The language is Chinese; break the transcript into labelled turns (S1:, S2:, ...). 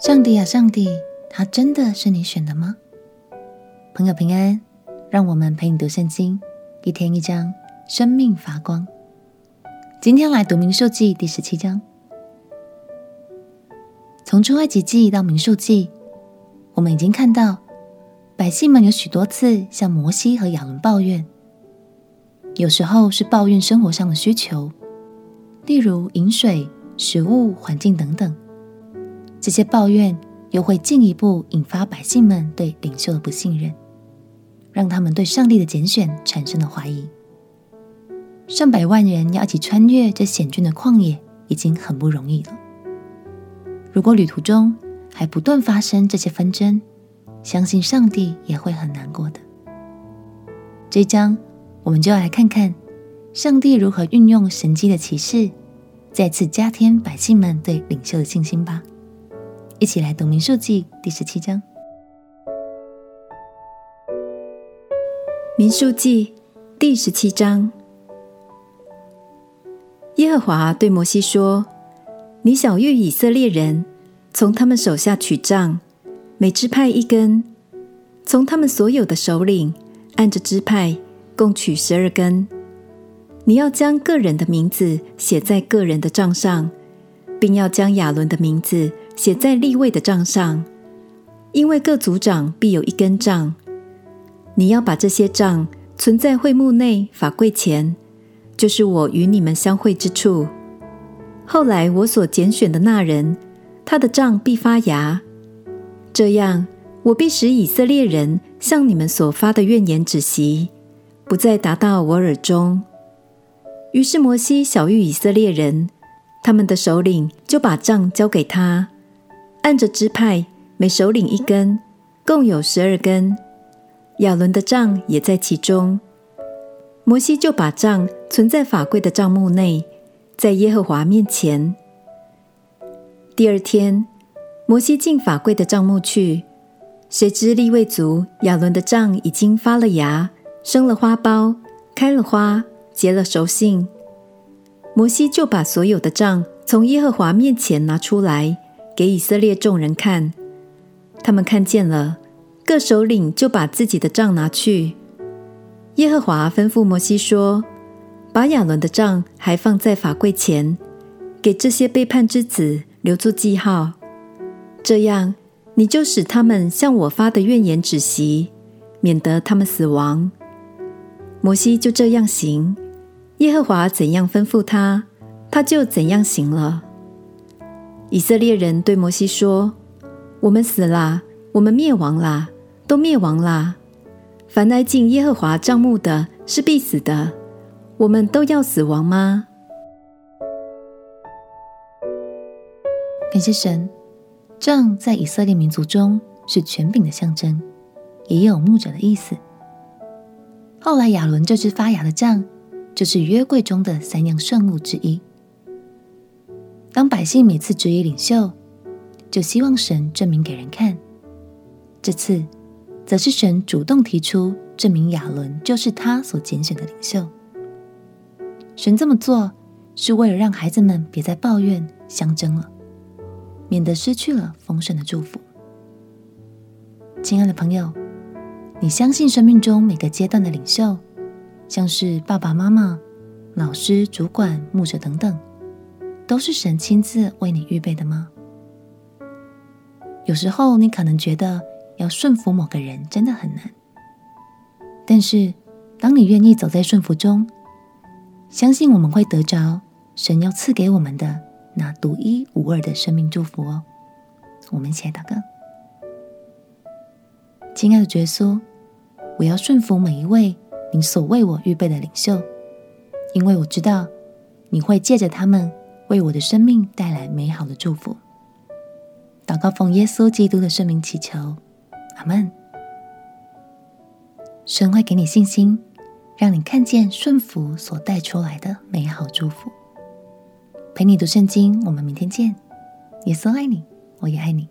S1: 上帝啊，上帝，他真的是你选的吗？朋友平安，让我们陪你读圣经，一天一章，生命发光。今天来读民数记第十七章。从出埃及记到民数记，我们已经看到百姓们有许多次向摩西和亚伦抱怨，有时候是抱怨生活上的需求，例如饮水、食物、环境等等。这些抱怨又会进一步引发百姓们对领袖的不信任，让他们对上帝的拣选产生了怀疑。上百万人要一起穿越这险峻的旷野，已经很不容易了。如果旅途中还不断发生这些纷争，相信上帝也会很难过的。这一章我们就要来看看上帝如何运用神迹的启示，再次加添百姓们对领袖的信心吧。一起来读民数记第十七章。
S2: 民数记第十七章，耶和华对摩西说：“你晓諭以色列人，从他们手下取杖，每支派一根；从他们所有的首领按着支派共取十二根。你要将个人的名字写在个人的杖上，并要将亚伦的名字。”写在立位的杖上，因为各族长必有一根杖。你要把这些杖存在会幕内法柜前，就是我与你们相会之处。后来我所拣选的那人，他的杖必发芽。这样，我必使以色列人向你们所发的怨言止息，不再达到我耳中。于是摩西晓谕以色列人，他们的首领就把杖交给他。按着支派，每首领一根，共有十二根。亚伦的杖也在其中。摩西就把杖存在法柜的帐幕内，在耶和华面前。第二天，摩西进法柜的帐幕去，谁知利未族亚伦的杖已经发了芽，生了花苞，开了花，结了熟杏。摩西就把所有的杖从耶和华面前拿出来。给以色列众人看，他们看见了，各首领就把自己的杖拿去。耶和华吩咐摩西说：“把亚伦的杖还放在法柜前，给这些背叛之子留作记号。这样，你就使他们向我发的怨言止息，免得他们死亡。”摩西就这样行，耶和华怎样吩咐他，他就怎样行了。以色列人对摩西说：“我们死啦，我们灭亡啦，都灭亡啦！凡来进耶和华帐幕的，是必死的。我们都要死亡吗？”
S1: 感谢神，杖在以色列民族中是权柄的象征，也有牧者的意思。后来亚伦这支发芽的杖，就是约柜中的三样圣物之一。当百姓每次质疑领袖，就希望神证明给人看。这次，则是神主动提出证明亚伦就是他所拣选的领袖。神这么做，是为了让孩子们别再抱怨相争了，免得失去了丰盛的祝福。亲爱的朋友，你相信生命中每个阶段的领袖，像是爸爸妈妈、老师、主管、牧者等等，都是神亲自为你预备的吗？有时候你可能觉得要顺服某个人真的很难，但是当你愿意走在顺服中，相信我们会得着神要赐给我们的那独一无二的生命祝福哦。我们一起来祷告。亲爱的耶稣，我要顺服每一位你所为我预备的领袖，因为我知道你会借着他们。为我的生命带来美好的祝福。祷告奉耶稣基督的圣名祈求，阿门。神会给你信心，让你看见顺服所带出来的美好祝福。陪你读圣经，我们明天见。耶稣爱你，我也爱你。